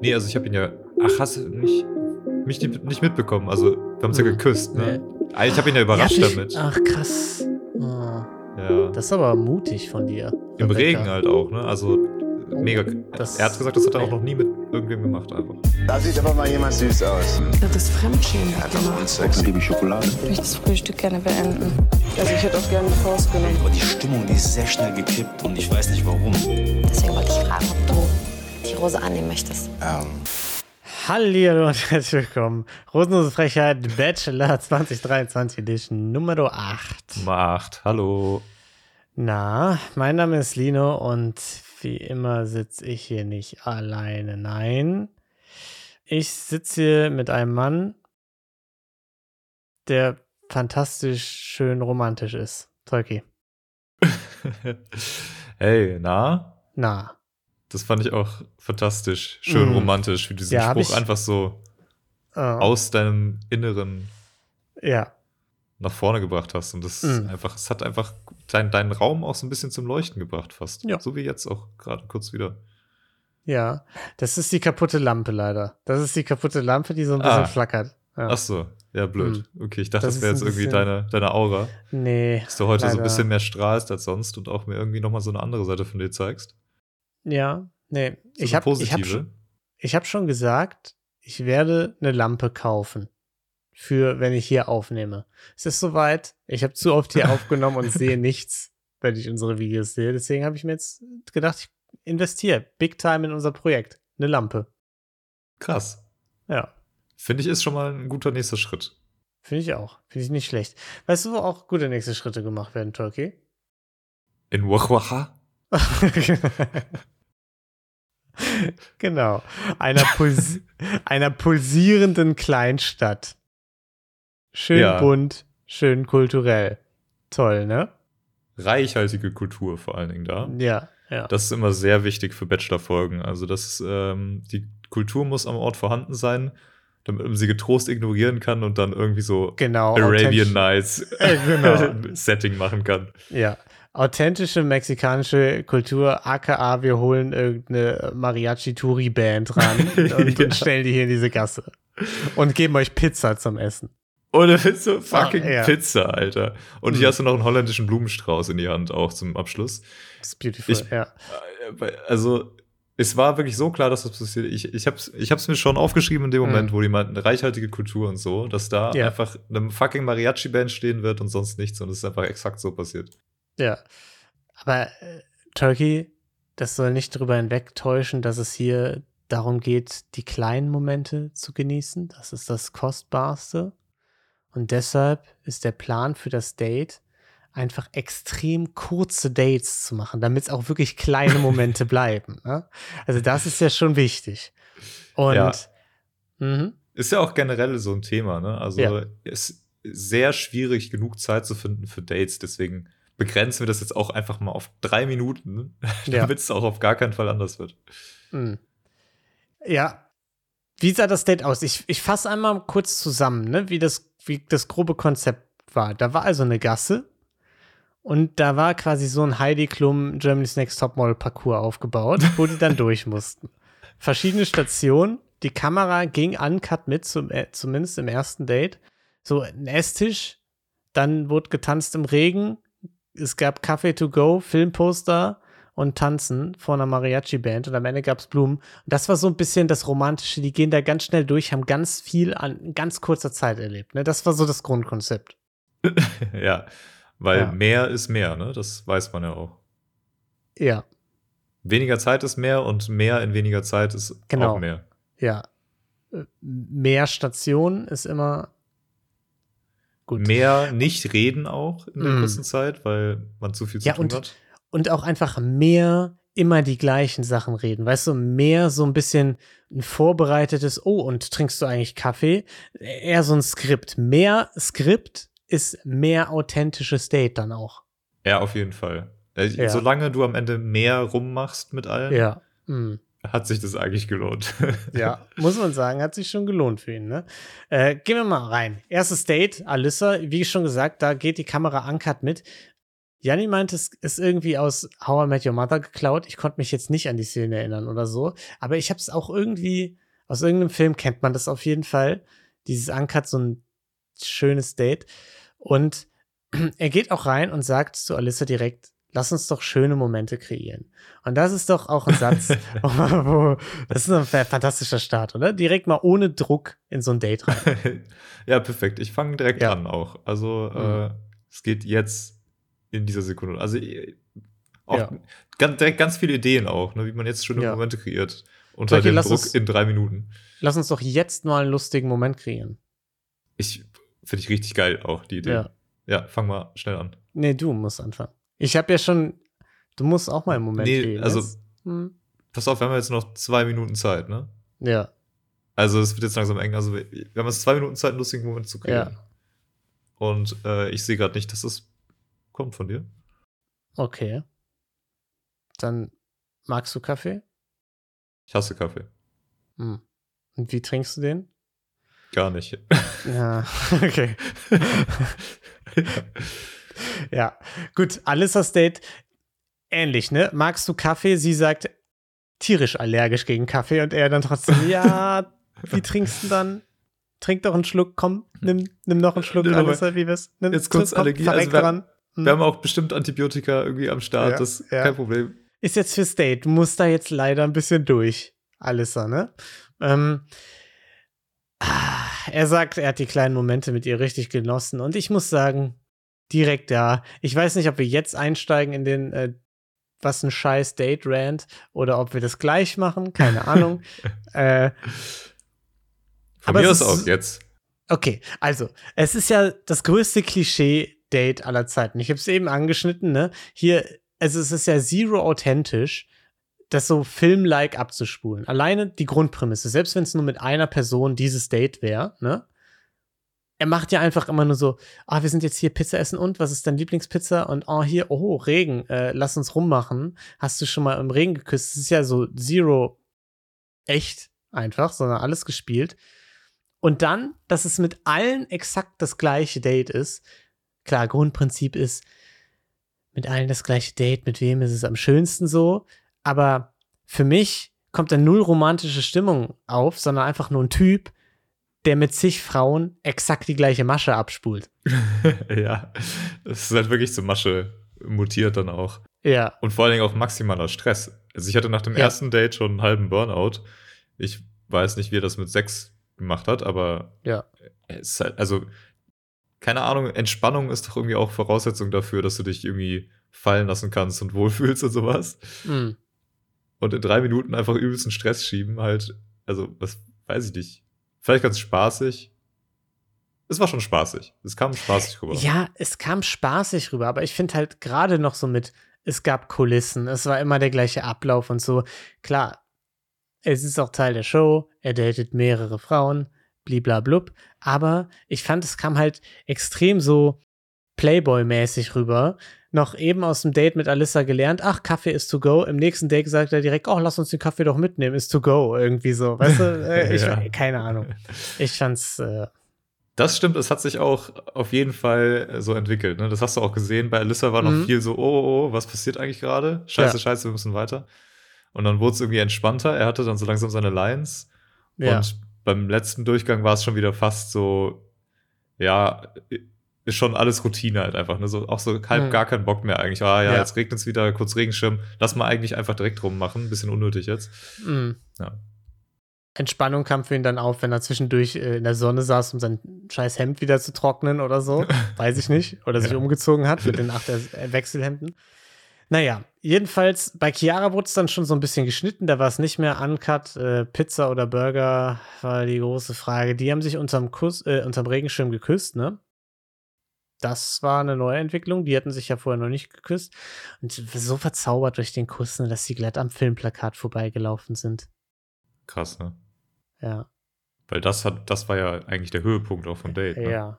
Nee, also ich habe ihn ja. Ach, hast du nicht, mich nicht, mitbekommen? Also, wir haben uns ja Hm. geküsst, ne? Nee. Ah, Ich habe ihn ja überrascht Ja, ich- damit. Ach, krass. Oh, Ja. das ist aber mutig von dir. Im Rebecca. Regen halt auch, ne? Also, mega. Das- er hat gesagt, das hat er auch noch nie mit irgendwem gemacht, einfach. Da sieht aber mal jemand süß aus. Das ist Fremdschämen. Sex liebe Schokolade. Ich möchte das Frühstück gerne beenden. Also ich hätte auch gerne eine Faust genommen. Aber die Stimmung, die ist sehr schnell gekippt und ich weiß nicht warum. Deswegen wollte ich fragen, ob du Rose annehmen möchtest. Ähm, Hallihallo und herzlich willkommen. Rosenlose Frechheit Bachelor 2023 Edition Nummer 8. Macht. Hallo. Na, mein Name ist Lino und wie immer sitze ich hier nicht alleine. Nein, ich sitze hier mit einem Mann, der fantastisch schön romantisch ist. Tolki. hey, na? Na, Das fand ich auch fantastisch. Schön Mhm. romantisch, wie du diesen Ja, Spruch einfach so äh, aus deinem Inneren ja, nach vorne gebracht hast. Und das Mhm. einfach, es hat einfach dein, deinen Raum auch so ein bisschen zum Leuchten gebracht, fast. Ja. So wie jetzt auch gerade kurz wieder. ja. Das ist die kaputte Lampe leider. Das ist die kaputte Lampe, die so ein bisschen Ah. flackert. Ja. Ach so, ja, blöd. Okay, ich dachte, Das das, wäre jetzt irgendwie deine, deine Aura, Nee. dass du heute so leider. ein bisschen mehr strahlst als sonst und auch mir irgendwie nochmal so eine andere Seite von dir zeigst. Ja, nee. So ich habe ich hab ich hab schon gesagt, ich werde eine Lampe kaufen. Für, wenn ich hier aufnehme. Es ist soweit. Ich habe zu oft hier aufgenommen und sehe nichts, wenn ich unsere Videos sehe. Deswegen habe ich mir jetzt gedacht, ich investiere big time in unser Projekt. Eine Lampe. Krass. Ja, Finde ich, ist schon mal ein guter nächster Schritt. finde ich auch. Finde ich nicht schlecht. Weißt du, wo auch gute nächste Schritte gemacht werden, Turkey? In Wachwacha? genau. Einer, Puls einer pulsierenden Kleinstadt. Schön Ja. bunt, schön kulturell. Toll, ne? Reichhaltige Kultur vor allen Dingen da. Ja, ja. Das ist immer sehr wichtig für Bachelor-Folgen. Also, das ähm, die Kultur muss am Ort vorhanden sein, damit man sie getrost ignorieren kann und dann irgendwie so genau. Arabian Nights Äh, genau. Setting machen kann. Ja. Authentische mexikanische Kultur, aka wir holen irgendeine Mariachi-Touri-Band ran und, Ja. und stellen die hier in diese Gasse. Und geben euch Pizza zum Essen. Oder mit so fucking Ah, ja. Pizza, Alter. Und Mhm. hier hast du noch einen holländischen Blumenstrauß in die Hand auch zum Abschluss. Das ist beautiful, Ich- ja. Äh, Also, es war wirklich so klar, dass das passiert. Ich, ich hab's, ich hab's mir schon aufgeschrieben in dem Moment, Mhm. wo die meinten, reichhaltige Kultur und so, dass da Ja. einfach eine fucking Mariachi-Band stehen wird und sonst nichts. Und es ist einfach exakt so passiert. Ja. Aber äh, Turkey, das soll nicht darüber hinwegtäuschen, dass es hier darum geht, die kleinen Momente zu genießen. Das ist das Kostbarste. Und deshalb ist der Plan für das Date, einfach extrem kurze Dates zu machen, damit es auch wirklich kleine Momente bleiben. Ne? Also das ist ja schon wichtig. Und Ja. mhm, Ist ja auch generell so ein Thema, ne? Also, Ja. es ist sehr schwierig, genug Zeit zu finden für Dates. Deswegen begrenzen wir das jetzt auch einfach mal auf drei Minuten, Ja. damit es auch auf gar keinen Fall anders wird. Mhm. Ja. Wie sah das Date aus? Ich, ich fasse einmal kurz zusammen, ne, wie, das, wie das grobe Konzept war. Da war also eine Gasse und da war quasi so ein Heidi Klum Germany's Next Topmodel Parcours aufgebaut, wo die dann durch mussten. Verschiedene Stationen, die Kamera ging uncut mit, zum, äh, zumindest im ersten Date. So ein Esstisch, dann wurde getanzt im Regen, es gab Kaffee to go, Filmposter und Tanzen vor einer Mariachi-Band und am Ende gab es Blumen. Und das war so ein bisschen das Romantische. Die gehen da ganz schnell durch, haben ganz viel an ganz kurzer Zeit erlebt. Ne? Das war so das Grundkonzept. ja, weil Ja. mehr ist mehr, ne? Das weiß man ja auch. Ja, Weniger Zeit ist mehr und mehr in weniger Zeit ist Genau. auch mehr. ja. Äh, Mehr Stationen ist immer gut. Mehr nicht reden auch in der Mm. kurzen Zeit, weil man zu viel zu Ja, tun und- hat. und auch einfach mehr immer die gleichen Sachen reden. Weißt du, mehr so ein bisschen ein vorbereitetes, oh, und trinkst du eigentlich Kaffee? Eher so ein Skript. Mehr Skript ist mehr authentisches Date dann auch. Ja, auf jeden Fall. Äh, Ja. Solange du am Ende mehr rummachst mit allen, Ja. Mm. Hat sich das eigentlich gelohnt. Ja, muss man sagen, hat sich schon gelohnt für ihn. Ne? Äh, gehen wir mal rein. Erstes Date, Alyssa, wie schon gesagt, da geht die Kamera uncut mit. Janni meint, es ist irgendwie aus How I Met Your Mother geklaut. Ich konnte mich jetzt nicht an die Szene erinnern oder so. Aber ich habe es auch irgendwie, aus irgendeinem Film kennt man das auf jeden Fall. Dieses Uncut, so ein schönes Date. Und er geht auch rein und sagt zu Alyssa direkt, lass uns doch schöne Momente kreieren. Und das ist doch auch ein Satz, wo, das ist ein fantastischer Start, oder? Direkt mal ohne Druck in so ein Date rein. ja, perfekt. Ich fange direkt Ja. an auch. Also, äh, es geht jetzt in dieser Sekunde. Also, äh, auch Ja. ganz, direkt ganz viele Ideen auch, ne, wie man jetzt schöne Ja. Momente kreiert. Unter Okay, dem Druck uns- in drei Minuten. Lass uns doch jetzt mal einen lustigen Moment kreieren. Ich finde ich richtig geil auch, die Idee. Ja. Ja, fang mal schnell an. Nee, du musst anfangen. Ich habe ja schon, du musst auch mal einen Moment Nee, kreieren. also-. Hm. Pass auf, wir haben jetzt noch zwei Minuten Zeit, ne? Ja, Also es wird jetzt langsam eng. Also wir wir haben jetzt zwei Minuten Zeit, einen lustigen Moment zu kreieren. ja, Und äh, ich sehe gerade nicht, dass das kommt von dir. okay. Dann magst du Kaffee? Ich hasse Kaffee. Hm. Und wie trinkst du den? Gar nicht. Ja, okay. Ja, gut, Alissas Date ähnlich, ne? Magst du Kaffee? Sie sagt tierisch allergisch gegen Kaffee und er dann trotzdem, ja, wie trinkst du dann? Trink doch einen Schluck, komm, nimm, nimm noch einen Schluck, Nimm. Alissa, wie wär's? Nimm, Jetzt kurz komm, Allergie, also wir- dran. Wir haben auch bestimmt Antibiotika irgendwie am Start. Ja, das ist ja. kein Problem. ist jetzt fürs Date. Du musst da jetzt leider ein bisschen durch, Alissa, ne? Ähm, ah, er sagt, er hat die kleinen Momente mit ihr richtig genossen und ich muss sagen, direkt da. Ich weiß nicht, ob wir jetzt einsteigen in den äh, was ein scheiß Date-Rant oder ob wir das gleich machen, keine Ahnung. äh, Von Aber mir es aus auch jetzt. Okay, also, es ist ja das größte Klischee-Date aller Zeiten. Ich habe es eben angeschnitten, ne? Hier, also es ist ja zero authentisch, das so filmlike abzuspulen. Alleine die Grundprämisse, selbst wenn es nur mit einer Person dieses Date wäre, ne? Er macht ja einfach immer nur so, ah, wir sind jetzt hier Pizza essen und was ist dein Lieblingspizza? Und oh, hier, oh, Regen, äh, lass uns rummachen. Hast du schon mal im Regen geküsst? Es ist ja so zero echt einfach, sondern alles gespielt. Und dann, dass es mit allen exakt das gleiche Date ist. Klar, Grundprinzip ist, mit allen das gleiche Date, mit wem ist es am schönsten so. Aber für mich kommt da null romantische Stimmung auf, sondern einfach nur ein Typ, der mit zig Frauen exakt die gleiche Masche abspult. ja. Das ist halt wirklich zur Masche mutiert dann auch. Ja, Und vor allen Dingen auch maximaler Stress. Also ich hatte nach dem Ja. ersten Date schon einen halben Burnout. Ich weiß nicht, wie er das mit Sex gemacht hat, aber ja. es ist halt, also, keine Ahnung, Entspannung ist doch irgendwie auch Voraussetzung dafür, dass du dich irgendwie fallen lassen kannst und wohlfühlst und sowas. Mm. Und in drei Minuten einfach übelsten Stress schieben, halt, also, was weiß ich nicht. Vielleicht ganz spaßig. Es war schon spaßig. Es kam spaßig rüber. Ja, es kam spaßig rüber, aber ich finde halt gerade noch so mit, es gab Kulissen, es war immer der gleiche Ablauf und so. Klar, es ist auch Teil der Show, er datet mehrere Frauen, bliblablub, aber ich fand, es kam halt extrem so Playboy-mäßig rüber. Noch eben aus dem Date mit Alyssa gelernt, ach, Kaffee ist to go. Im nächsten Date sagt er direkt, oh, lass uns den Kaffee doch mitnehmen, ist to go. Irgendwie so, weißt du? Äh, ich, Ja. Keine Ahnung. Ich fand's, äh, Das stimmt, es hat sich auch auf jeden Fall äh, so entwickelt. Ne? Das hast du auch gesehen. Bei Alyssa war noch Mhm. viel so, oh, oh, oh, was passiert eigentlich gerade? Scheiße, Ja. scheiße, wir müssen weiter. Und dann wurde es irgendwie entspannter. Er hatte dann so langsam seine Lines. ja. Und beim letzten Durchgang war es schon wieder fast so, ja, ist schon alles Routine halt einfach. Ne? So, auch so halb Mhm. gar keinen Bock mehr eigentlich. Ah ja, Ja. jetzt regnet es wieder, kurz Regenschirm. Lass mal eigentlich einfach direkt rummachen. Bisschen unnötig jetzt. Mm. Ja. Entspannung kam für ihn dann auf, wenn er zwischendurch äh, in der Sonne saß, um sein scheiß Hemd wieder zu trocknen oder so. Weiß ich nicht. Oder sich Ja. umgezogen hat mit den acht äh, Wechselhemden. Naja, jedenfalls bei Chiara wurde es dann schon so ein bisschen geschnitten. Da war es nicht mehr uncut. Äh, Pizza oder Burger war die große Frage. Die haben sich unterm, Kuss, äh, unterm Regenschirm geküsst, ne? Das war eine neue Entwicklung. Die hatten sich ja vorher noch nicht geküsst. Und so verzaubert durch den Kuss, ne, dass sie glatt am Filmplakat vorbeigelaufen sind. Krass, ne? Ja. Weil das hat, das war ja eigentlich der Höhepunkt auch von Date. Ne? Ja.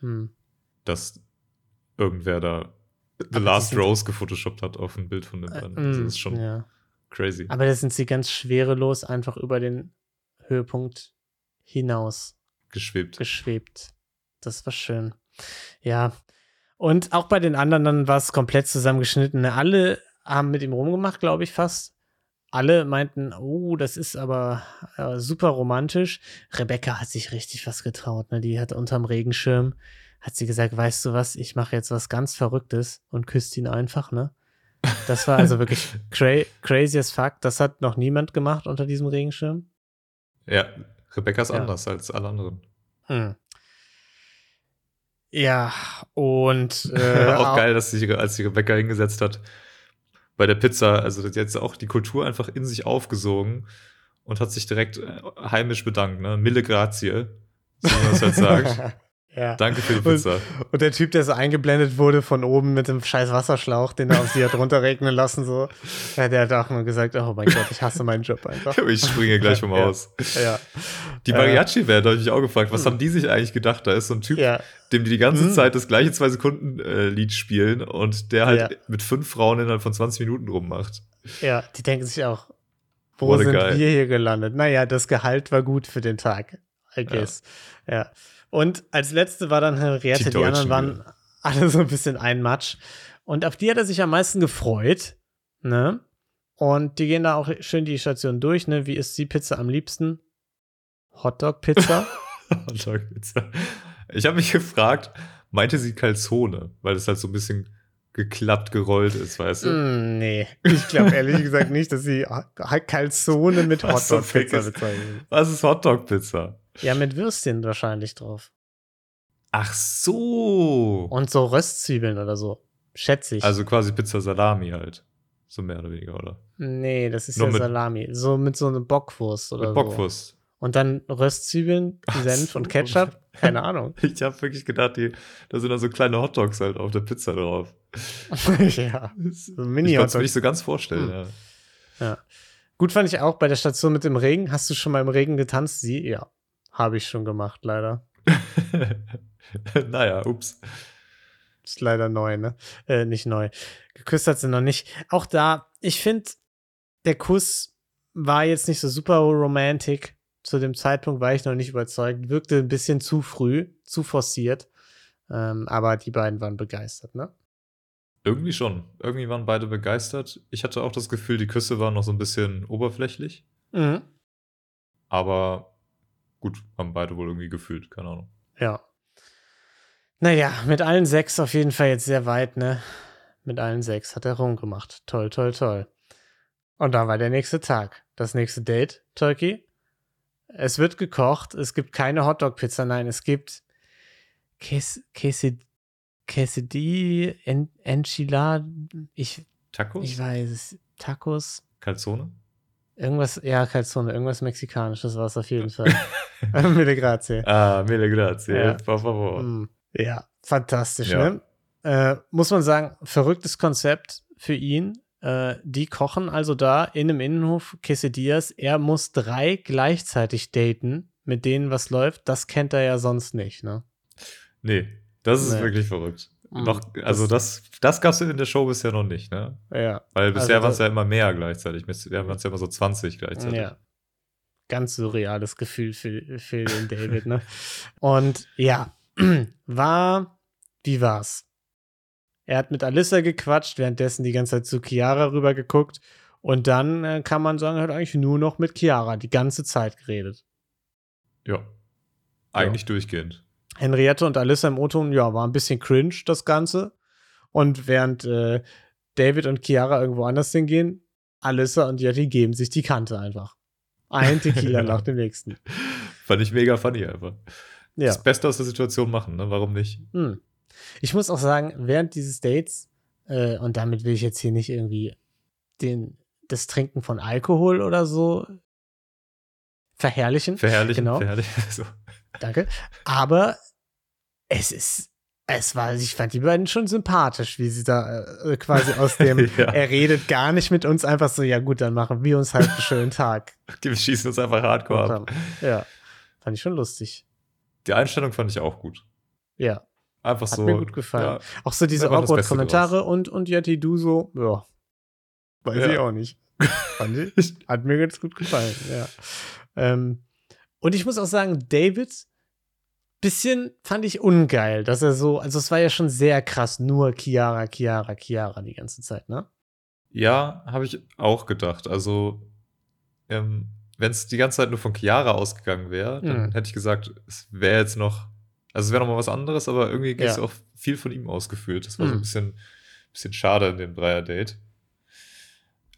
Hm. dass irgendwer da The Aber Last Rose gefotoshoppt hat auf ein Bild von den beiden. Also Mm, das ist schon ja. crazy. Aber da sind sie ganz schwerelos einfach über den Höhepunkt hinaus Geschwebt. geschwebt. Das war schön. Ja. Und auch bei den anderen dann war es komplett zusammengeschnitten. Ne? Alle haben mit ihm rumgemacht, glaube ich, fast. Alle meinten, oh, das ist aber äh, super romantisch. Rebecca hat sich richtig was getraut. Ne? Die hat unterm Regenschirm, hat sie gesagt, weißt du was, ich mache jetzt was ganz Verrücktes und küsst ihn einfach, ne? Das war also wirklich cra crazy as fuck. Das hat noch niemand gemacht unter diesem Regenschirm. Ja, Rebecca ist Ja. anders als alle anderen. Hm. Ja, und äh, auch geil, dass sich, als sich Rebecca hingesetzt hat bei der Pizza, also jetzt auch die Kultur einfach in sich aufgesogen und hat sich direkt äh, heimisch bedankt, ne? Mille grazie, so wie man es halt sagt. ja. Danke für die Und- Pizza. Und der Typ, der so eingeblendet wurde von oben mit dem scheiß Wasserschlauch, den er auf sie hat runterregnen lassen, so, ja, der hat auch nur gesagt, oh mein Gott, ich hasse meinen Job einfach. ich springe gleich vom Ja. Haus. Ja, Die Äh, Mariachi-Band habe ich mich auch gefragt, was haben die sich eigentlich gedacht? Da ist so ein Typ, ja, dem die die ganze Mhm. Zeit das gleiche zwei Sekunden äh, Lied spielen und der halt Ja. mit fünf Frauen innerhalb von 20 Minuten rummacht. ja, die denken sich auch, wo What sind wir hier gelandet? Naja, das Gehalt war gut für den Tag, I guess. Ja. Und als letzte war dann Henriette, Die die, anderen waren alle so ein bisschen ein Matsch. Und auf die hat er sich am meisten gefreut, ne? Und die gehen da auch schön die Station durch, ne? Wie isst die Pizza am liebsten? Hotdog-Pizza? Hotdog-Pizza. Ich habe mich gefragt, meinte sie Calzone, weil es halt so ein bisschen geklappt, gerollt ist, weißt du? Mm, nee, ich glaube ehrlich gesagt nicht, dass sie Calzone mit Hotdog-Pizza ist- bezeichnen. Was ist Hotdog-Pizza? Ja, mit Würstchen wahrscheinlich drauf. Ach so. Und so Röstzwiebeln oder so. Schätze ich. Also quasi Pizza Salami halt. So mehr oder weniger, oder? nee, das ist Nur ja mit- Salami. So mit so einer Bockwurst oder Mit so. Bockwurst. Und dann Röstzwiebeln, Senf so. und Ketchup. Keine Ahnung. Ich habe wirklich gedacht, die, da sind dann so kleine Hotdogs halt auf der Pizza drauf. ja. So Mini- ich konnte es mir nicht so ganz vorstellen, Hm. ja. Gut fand ich auch bei der Station mit dem Regen. Hast du schon mal im Regen getanzt? Sie? Ja. Habe ich schon gemacht, leider. naja, ups. Ist leider neu, ne? Äh, nicht neu. Geküsst hat sie noch nicht. Auch da, ich finde, der Kuss war jetzt nicht so super romantic. Zu dem Zeitpunkt war ich noch nicht überzeugt. Wirkte ein bisschen zu früh, zu forciert. Ähm, aber die beiden waren begeistert, ne? Irgendwie schon. Irgendwie waren beide begeistert. Ich hatte auch das Gefühl, die Küsse waren noch so ein bisschen oberflächlich. Mhm. Aber gut, haben beide wohl irgendwie gefühlt, keine Ahnung. Ja. Naja, mit allen sechs auf jeden Fall jetzt sehr weit, ne? Mit allen sechs hat er rumgemacht. Toll, toll, toll. Und dann war der nächste Tag. Das nächste Date, Turkey. Es wird gekocht. Es gibt keine Hotdog-Pizza. Nein, es gibt Ques Quesid Quesadilla, en Enchilada. Ich, Tacos? ich weiß es. Tacos. Calzone? Irgendwas, ja, Calzone, irgendwas Mexikanisches war es auf jeden Fall. Mille grazie. Ah, mille grazie. Ja. Por favor. Mm, Ja, fantastisch, Ja. ne? Äh, muss man sagen, verrücktes Konzept für ihn. Äh, die kochen also da in einem Innenhof Quesadillas. Er muss drei gleichzeitig daten, mit denen was läuft. Das kennt er ja sonst nicht, ne? Nee, das ist Nee. wirklich verrückt. Mm, Noch, also das, das gab es in der Show bisher noch nicht, ne? Ja. Weil bisher Also waren es ja immer mehr gleichzeitig. Bisher waren es ja immer so 20 gleichzeitig. Ja. Ganz surreales Gefühl für, für den David, ne? Und ja, war, wie war's? Er hat mit Alyssa gequatscht, währenddessen die ganze Zeit zu Chiara rüber geguckt. Und dann äh, kann man sagen, er hat eigentlich nur noch mit Chiara die ganze Zeit geredet. Ja. Eigentlich durchgehend. Henriette und Alyssa im O-Ton, ja, war ein bisschen cringe, das Ganze. Und während äh, David und Chiara irgendwo anders hingehen, Alyssa und Yeti geben sich die Kante einfach. Ein Tequila nach dem nächsten. Fand ich mega funny einfach. Ja. Das Beste aus der Situation machen, ne? Warum nicht? Hm. Ich muss auch sagen, während dieses Dates, äh, und damit will ich jetzt hier nicht irgendwie den, das Trinken von Alkohol oder so verherrlichen. Verherrlichen, Genau. verherrlichen. So. Danke. Aber es ist, es war, ich fand die beiden schon sympathisch, wie sie da äh, quasi aus dem, Ja. er redet gar nicht mit uns, einfach so, ja gut, dann machen wir uns halt einen schönen Tag. Die schießen uns einfach hardcore ab. Ja, fand ich schon lustig. Die Einstellung fand ich auch gut. Ja. Einfach Hat so. mir gut gefallen. Ja, Auch so diese Awkward-Kommentare und, und Yeti, du so, ja. Weiß Ja. ich auch nicht. Fand ich, hat mir ganz gut gefallen, ja. Ähm, und ich muss auch sagen, David bisschen fand ich ungeil, dass er so, also es war ja schon sehr krass, nur Chiara, Chiara, Chiara die ganze Zeit, ne? Ja, habe ich auch gedacht. Also, ähm, wenn es die ganze Zeit nur von Chiara ausgegangen wäre, dann Mhm. hätte ich gesagt, es wäre jetzt noch, also es wäre noch mal was anderes, aber irgendwie ist Ja. auch viel von ihm ausgeführt. Das war so Mhm. ein bisschen, bisschen schade in dem Dreier-Date.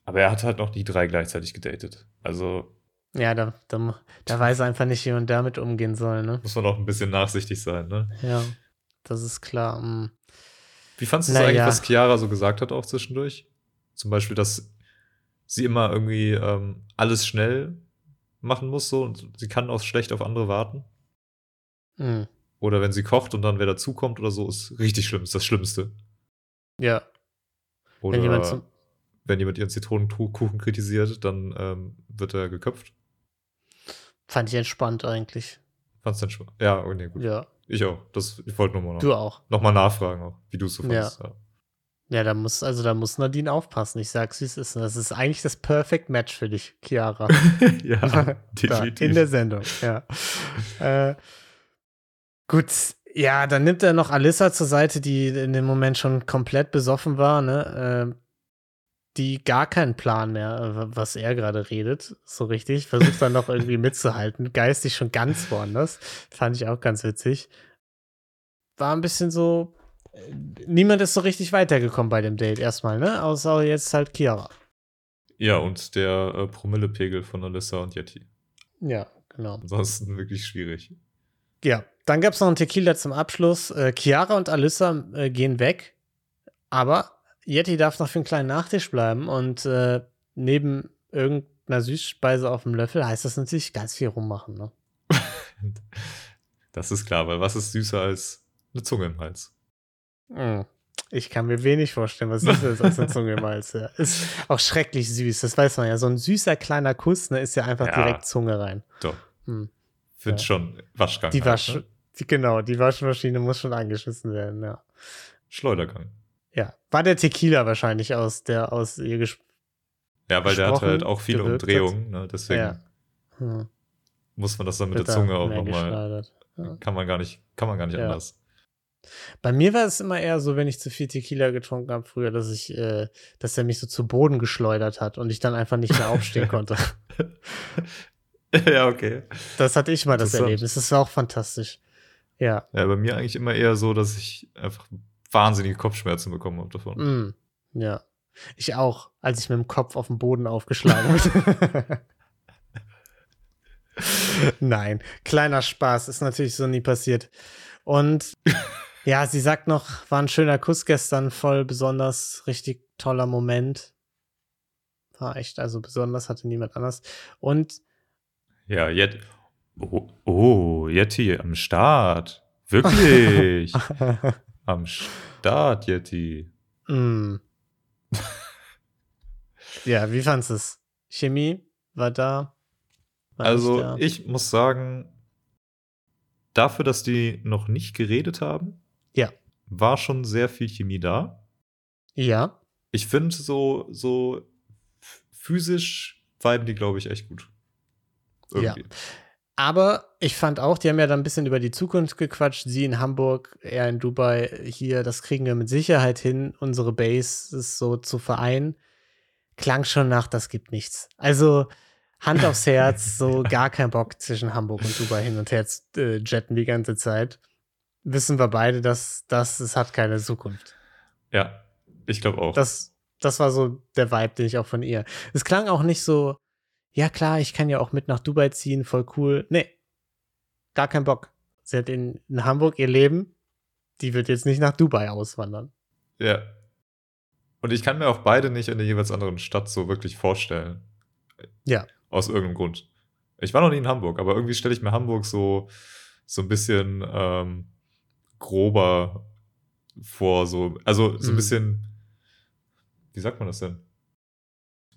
Aber er hat halt noch die drei gleichzeitig gedatet. Also Ja, da, da, da weiß einfach nicht, wie man damit umgehen soll, ne? muss man auch ein bisschen nachsichtig sein, ne? Ja, das ist klar. mm. Wie fandest du es eigentlich, ja. was Chiara so gesagt hat auch zwischendurch? Zum Beispiel, dass sie immer irgendwie ähm, alles schnell machen muss so und sie kann auch schlecht auf andere warten. Mm. Oder wenn sie kocht und dann wer dazukommt oder so, ist richtig schlimm, ist das Schlimmste. Ja, Oder wenn jemand wenn jemand ihren Zitronenkuchen kritisiert, dann ähm, wird er geköpft. Fand ich entspannt eigentlich. Fandst du schon? Ja, oh, nee, gut. Ja, Ich auch. Das, ich wollte nur mal noch, du auch. noch mal nachfragen, auch, wie du es so fandest. Ja. Ja, da muss, also da muss Nadine aufpassen. Ich sag's, wie es ist. Das ist eigentlich das Perfect Match für dich, Chiara. Ja, definitiv. in der Sendung, ja. äh, gut, ja, dann nimmt er noch Alissa zur Seite, die in dem Moment schon komplett besoffen war, ne? Äh, die gar keinen Plan mehr, äh, was er gerade redet, so richtig. Versucht dann noch irgendwie mitzuhalten. Geistig schon ganz woanders. Fand ich auch ganz witzig. War ein bisschen so. äh, Niemand ist so richtig weitergekommen bei dem Date erstmal, ne? Außer jetzt halt Chiara. ja, und der äh, Promillepegel von Alyssa und Yeti. Ja, genau. Ansonsten wirklich schwierig. Ja, dann gab es noch einen Tequila zum Abschluss. Äh, Chiara und Alyssa äh, gehen weg, aber Yeti darf noch für einen kleinen Nachtisch bleiben und äh, neben irgendeiner Süßspeise auf dem Löffel heißt das natürlich ganz viel rummachen. Ne? Das ist klar, weil was ist süßer als eine Zunge im Hals? Mm. Ich kann mir wenig vorstellen, was süßer ist als eine Zunge im Hals. Ja. Ist auch schrecklich süß, das weiß man ja. So ein süßer kleiner Kuss ne, ist ja einfach Ja. direkt Zunge rein. Doch. Hm. Find Ja. schon Waschgang. Die halt, Wasch, ne? die, genau, die Waschmaschine muss schon angeschissen werden, ja. Schleudergang. Ja, war der Tequila wahrscheinlich aus der aus ihr Gespräch. Ja, weil der hat Gesprochen, halt auch viele. Umdrehungen, ne? deswegen Ja. Hm, muss man das dann mit wird der Zunge auch nochmal. Ja. Kann man gar nicht, kann man gar nicht Ja. anders. Bei mir war es immer eher so, wenn ich zu viel Tequila getrunken habe früher, dass ich, äh, dass er mich so zu Boden geschleudert hat und ich dann einfach nicht mehr aufstehen konnte. ja, okay. Das hatte ich mal das. Erlebnis. Das ist auch fantastisch. Ja. Ja, bei mir eigentlich immer eher so, dass ich einfach wahnsinnige Kopfschmerzen bekommen habe davon. Mm, ja. Ich auch, als ich mit dem Kopf auf den Boden aufgeschlagen wurde. Nein, kleiner Spaß, ist natürlich so nie passiert. Und ja, sie sagt noch, war ein schöner Kuss gestern, voll besonders, richtig toller Moment. War echt, also besonders hatte niemand anders. Und Ja, Yeti. Oh, oh, Yeti am Start. Wirklich. am Start, Yeti. mm. ja, wie fandest du es? Chemie war da? War Also, da? ich muss sagen, dafür, dass die noch nicht geredet haben, Ja. war schon sehr viel Chemie da. Ja, Ich finde, so, so physisch viben die, glaube ich, echt gut. Irgendwie. Aber ich fand auch, die haben ja dann ein bisschen über die Zukunft gequatscht. Sie in Hamburg, er in Dubai. Hier, das kriegen wir mit Sicherheit hin, unsere Bases so zu vereinen. Klang schon nach, das gibt nichts. Also Hand aufs Herz, so gar kein Bock zwischen Hamburg und Dubai hin und her zu äh, jetten die ganze Zeit. Wissen wir beide, dass das es hat keine Zukunft. Ja, ich glaube auch. Das, das war so der Vibe, den ich auch von ihr. Es klang auch nicht so, ja klar, ich kann ja auch mit nach Dubai ziehen, voll cool. Nee, gar kein Bock. Sie hat in, in Hamburg ihr Leben, die wird jetzt nicht nach Dubai auswandern. Ja. Und ich kann mir auch beide nicht in der jeweils anderen Stadt so wirklich vorstellen. Ja. Aus irgendeinem Grund. Ich war noch nie in Hamburg, aber irgendwie stelle ich mir Hamburg so, so ein bisschen ähm, grober vor, so, also so ein Mhm. bisschen, wie sagt man das denn?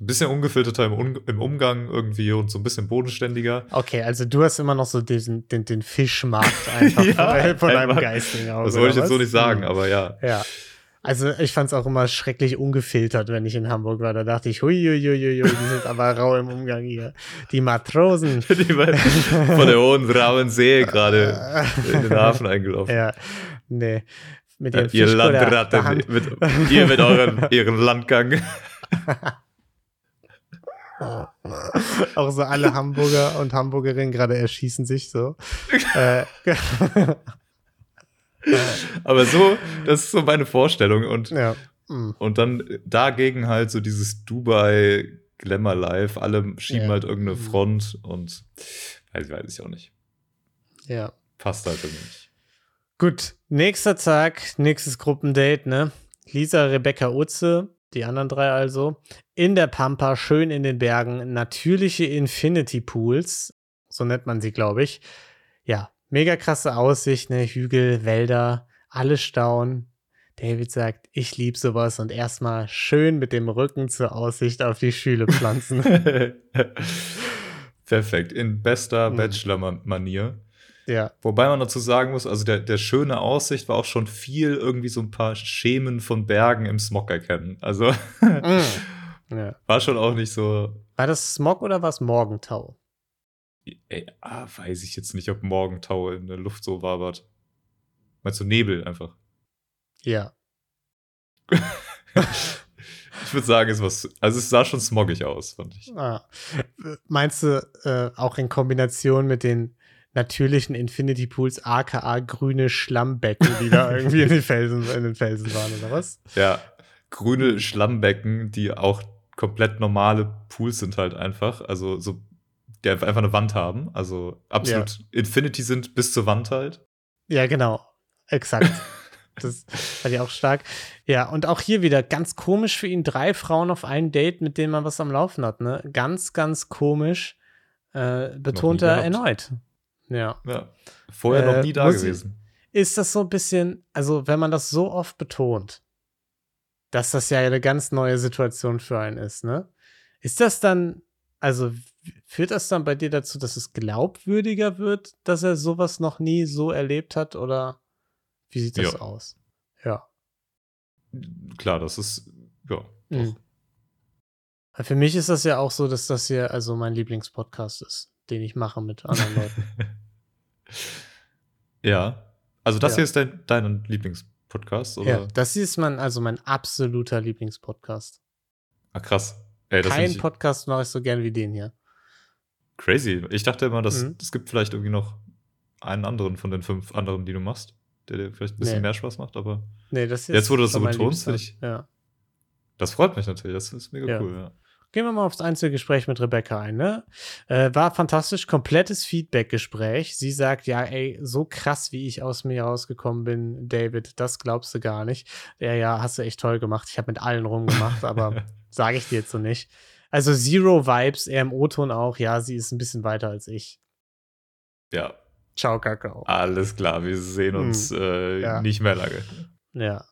Ein bisschen ungefilterter im, Un im Umgang irgendwie und so ein bisschen bodenständiger. Okay, also du hast immer noch so diesen, den, den Fischmarkt einfach Ja, von, deinem. Geisting aus. Das wollte ich jetzt so was? nicht sagen, Hm. aber ja. Ja. Also ich fand es auch immer schrecklich ungefiltert, wenn ich in Hamburg war. Da dachte ich, huiuiuiui, die sind aber rau im Umgang hier. Die Matrosen. Die von der hohen rauen See gerade in den Hafen eingelaufen. Ja, nee. Mit Ja, ihren ihr Fischkohle auf der Landratte, Hand. mit, ihr mit euren, ihren Landgang. Auch so alle Hamburger und Hamburgerinnen gerade erschießen sich so. äh, Aber so, das ist so meine Vorstellung. Und, ja. mm, und dann dagegen halt so dieses Dubai Glamour Life. Alle schieben Ja. halt irgendeine Mhm. Front und weiß, weiß ich auch nicht. ja. Passt halt irgendwie nicht. Gut, nächster Tag, nächstes Gruppendate, ne? Lisa, Rebecca, Utze, die anderen drei also, in der Pampa, schön in den Bergen, natürliche Infinity Pools, so nennt man sie, glaube ich. Ja, mega krasse Aussicht, ne? Hügel, Wälder, alle staunen. David sagt, ich liebe sowas und erstmal schön mit dem Rücken zur Aussicht auf die Schüle pflanzen. Perfekt. In bester Mhm. Bachelor-Manier. Ja, Wobei man dazu sagen muss, also der, der schöne Aussicht war auch schon viel irgendwie so ein paar Schemen von Bergen im Smog erkennen. Also Mm. ja. war schon auch nicht so, War das Smog oder war es Morgentau? ey, ah, weiß ich jetzt nicht, ob Morgentau in der Luft so wabert. Meinst du Nebel einfach? Ja. Ich würde sagen, es war, also es sah schon smogig aus, fand ich. Ah. Meinst du äh, auch in Kombination mit den natürlichen Infinity Pools, aka grüne Schlammbecken, die da irgendwie in den Felsen, in den Felsen waren, oder was? Ja, grüne Schlammbecken, die auch komplett normale Pools sind halt einfach. Also so, die einfach eine Wand haben. Also absolut Infinity sind bis zur Wand halt. Ja, genau. Exakt. Das fand ich auch stark. Ja, und auch hier wieder ganz komisch für ihn, drei Frauen auf ein Date, mit denen man was am Laufen hat, ne? Ganz, ganz komisch. Äh, betont er erneut. Ja. Ja. Vorher Äh, noch nie da ich- gewesen. ist das so ein bisschen, also wenn man das so oft betont, dass das ja eine ganz neue Situation für einen ist, ne? Ist das dann, also führt das dann bei dir dazu, dass es glaubwürdiger wird, dass er sowas noch nie so erlebt hat oder wie sieht das Ja. aus? Ja. Klar, das ist, ja. Mhm. Für mich ist das ja auch so, dass das hier also mein Lieblingspodcast ist, den ich mache mit anderen Leuten. ja. Also das Ja. hier ist dein, dein Lieblingspodcast, oder? ja, das hier ist mein, also mein absoluter Lieblingspodcast. Ah, krass. Ey, das Kein ich Podcast mache ich so gern wie den hier. crazy. Ich dachte immer, dass Mhm. es gibt vielleicht irgendwie noch einen anderen von den fünf anderen, die du machst, der dir vielleicht ein bisschen Nee. mehr Spaß macht, aber Nee, Jetzt, wo du das so betonst, Liebster. finde Ja. das freut mich natürlich. Das ist mega Ja. cool, ja. Gehen wir mal aufs Einzelgespräch mit Rebecca ein, ne? Äh, war fantastisch, komplettes Feedback-Gespräch. Sie sagt, ja, ey, so krass, wie ich aus mir rausgekommen bin, David, das glaubst du gar nicht. Ja, ja, hast du echt toll gemacht. Ich habe mit allen rumgemacht, aber sage ich dir jetzt so nicht. Also Zero Vibes, eher im O-Ton auch. Ja, sie ist ein bisschen weiter als ich. Ja, Ciao, Kakao. alles klar. Wir sehen Hm. uns äh, Ja. nicht mehr lange. Ja.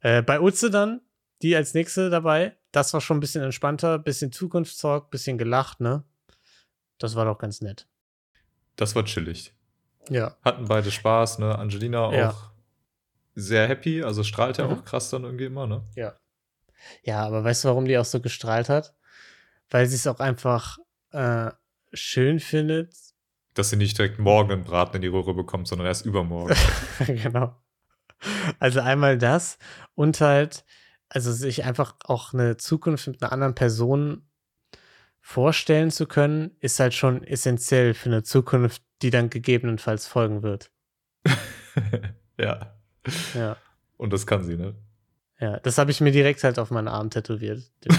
Äh, bei Utze dann, die als nächste dabei. Das war schon ein bisschen entspannter, bisschen Zukunftstalk, bisschen gelacht, ne? Das war doch ganz nett. Das war chillig. Ja. Hatten beide Spaß, ne? Angelina auch Ja. sehr happy, also strahlt ja Mhm. auch krass dann irgendwie immer, ne? Ja. Ja, aber weißt du, warum die auch so gestrahlt hat? Weil sie es auch einfach äh, schön findet. Dass sie nicht direkt morgen einen Braten in die Röhre bekommt, sondern erst übermorgen. genau. Also einmal das und halt, also sich einfach auch eine Zukunft mit einer anderen Person vorstellen zu können, ist halt schon essentiell für eine Zukunft, die dann gegebenenfalls folgen wird. ja. Ja. Und das kann sie, ne? Ja, das habe ich mir direkt halt auf meinen Arm tätowiert.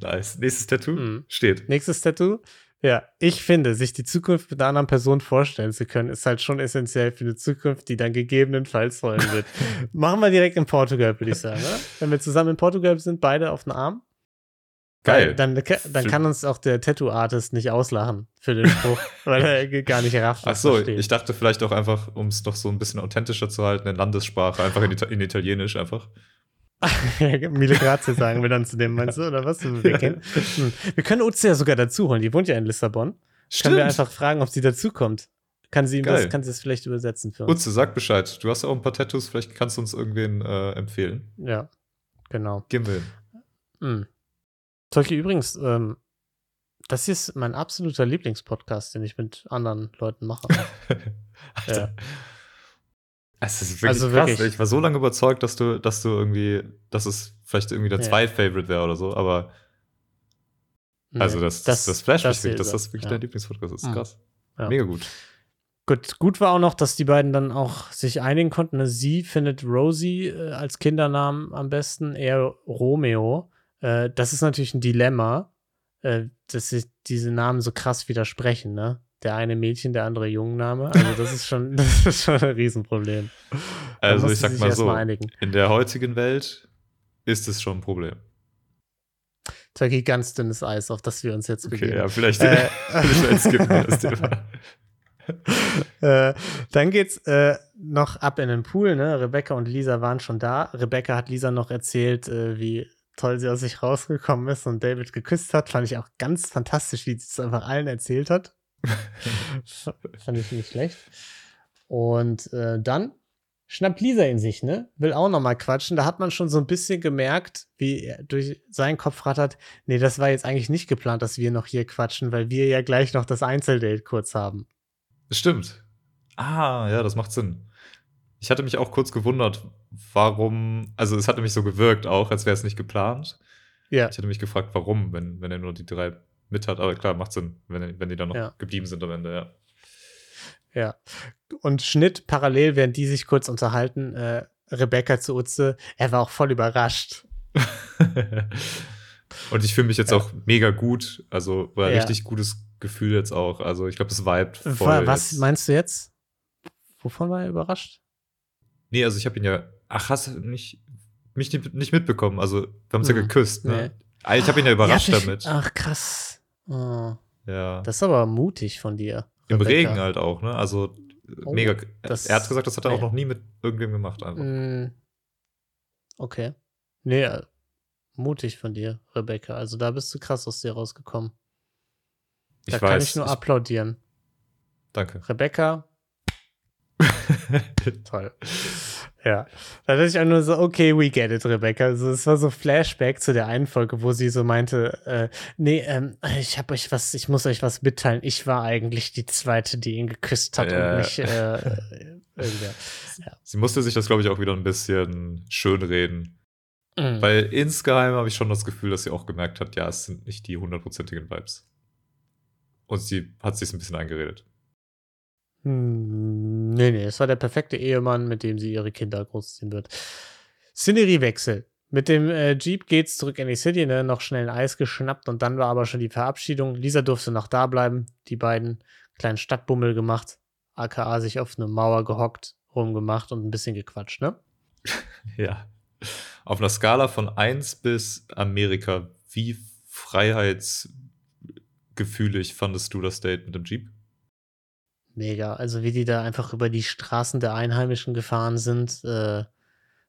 nice. Nächstes Tattoo Mhm. steht. Nächstes Tattoo. Ja, ich finde, sich die Zukunft mit einer anderen Person vorstellen zu können, ist halt schon essentiell für eine Zukunft, die dann gegebenenfalls folgen wird. Machen wir direkt in Portugal, würde ich sagen. Oder? Wenn wir zusammen in Portugal sind, beide auf den Arm. Geil. Dann, dann kann uns auch der Tattoo-Artist nicht auslachen für den Spruch, weil er gar nicht rafft. Ach so, ich dachte vielleicht auch einfach, um es noch so ein bisschen authentischer zu halten, in Landessprache, einfach in, Ita in Italienisch einfach. Mille Grazie sagen wir dann zu dem, meinst du, oder was? Wir, hm. wir können Uzi ja sogar dazu holen, die wohnt ja in Lissabon. Können wir einfach fragen, ob sie dazukommt. Kann sie ihm das, kann sie das vielleicht übersetzen für uns? Utze, sag Bescheid. Du hast ja auch ein paar Tattoos, vielleicht kannst du uns irgendwen äh, empfehlen. Ja, genau. Gehen wir hin. Mhm. Tolki, übrigens, ähm, das hier ist mein absoluter Lieblingspodcast, den ich mit anderen Leuten mache. Alter. Ja. Es ist wirklich Also krass. wirklich. Ich war so lange überzeugt, dass du, dass du irgendwie, dass es vielleicht irgendwie der Ja. Zweit-Favorite wäre oder so, aber also Nee, das, das, das flasht mich wirklich, dass ist das wirklich ja. dein Lieblingspodcast ist. Das ist Mhm. krass. Ja. Mega gut. Gut, gut war auch noch, dass die beiden dann auch sich einigen konnten. ne? Sie findet Rosie äh, als Kindernamen am besten, er Romeo. Äh, das ist natürlich ein Dilemma, äh, dass sich diese Namen so krass widersprechen, ne? Der eine Mädchen, der andere Jungenname. Also das ist schon, das ist schon ein Riesenproblem. Da Also ich sag mal so, einigen. in der heutigen Welt ist es schon ein Problem. Turkey ganz dünnes Eis, auf das wir uns jetzt Okay, begeben. ja, vielleicht, Äh, vielleicht skippen wir das Thema. Äh, dann geht's äh, noch ab in den Pool, ne? Rebecca und Lisa waren schon da. Rebecca hat Lisa noch erzählt, äh, wie toll sie aus sich rausgekommen ist und David geküsst hat. Fand ich auch ganz fantastisch, wie sie es einfach allen erzählt hat. Fand ich nicht schlecht. Und äh, dann schnappt Lisa in sich, ne? Will auch noch mal quatschen. Da hat man schon so ein bisschen gemerkt, wie er durch seinen Kopf rattert, nee, das war jetzt eigentlich nicht geplant, dass wir noch hier quatschen, weil wir ja gleich noch das Einzeldate kurz haben. Stimmt. Ah, ja, das macht Sinn. Ich hatte mich auch kurz gewundert, warum, also es hatte mich so gewirkt auch, als wäre es nicht geplant. Ja. Ich hatte mich gefragt, warum, wenn, wenn er nur die drei mit hat. Aber klar, macht Sinn, wenn, wenn die dann noch Ja. geblieben sind am Ende, ja. Ja. Und Schnitt parallel, während die sich kurz unterhalten, äh, Rebecca zu Utze, er war auch voll überrascht. Und ich fühle mich jetzt Ja. auch mega gut. Also war ein Ja. richtig gutes Gefühl jetzt auch. Also ich glaube, es vibet voll. Wa- Was jetzt. meinst du jetzt? Wovon war er überrascht? Nee, also ich habe ihn ja. Ach, hast du nicht, mich nicht, mitbekommen? Also, wir haben uns ja Hm, geküsst, ne? nee. Ah, Ich habe ihn ja überrascht Ja, damit. Ach, krass. Oh, Ja. das ist aber mutig von dir. Im Rebecca. Regen halt auch, ne? Also Oh, mega. das- er hat gesagt, das hat er auch noch nie mit irgendwem gemacht. Einfach. Mm, Okay. Nee, äh, mutig von dir, Rebecca. Also da bist du krass aus dir rausgekommen. Da ich kann weiß. ich nur applaudieren. danke. Rebecca, Toll. Ja. Da dachte ich auch nur so, okay, we get it, Rebecca. Also es war so Flashback zu der einen Folge, wo sie so meinte, äh, nee, ähm, ich habe euch was, ich muss euch was mitteilen. Ich war eigentlich die zweite, die ihn geküsst hat Ja. und nicht äh, irgendwer. Sie musste sich das, glaube ich, auch wieder ein bisschen schönreden. Mhm. Weil insgeheim habe ich schon das Gefühl, dass sie auch gemerkt hat, ja, es sind nicht die hundertprozentigen Vibes. Und sie hat sich ein bisschen eingeredet. Hm, Nee, nee, es war der perfekte Ehemann, mit dem sie ihre Kinder großziehen wird. Szeneriewechsel. Mit dem äh, Jeep geht's zurück in die City, ne? noch schnell ein Eis geschnappt und dann war aber schon die Verabschiedung. Lisa durfte noch da bleiben, die beiden kleinen Stadtbummel gemacht, aka sich auf eine Mauer gehockt, rumgemacht und ein bisschen gequatscht, ne? Ja. Auf einer Skala von 1 bis Amerika, wie freiheitsgefühlig fandest du das Date mit dem Jeep? Mega. Also wie die da einfach über die Straßen der Einheimischen gefahren sind, äh,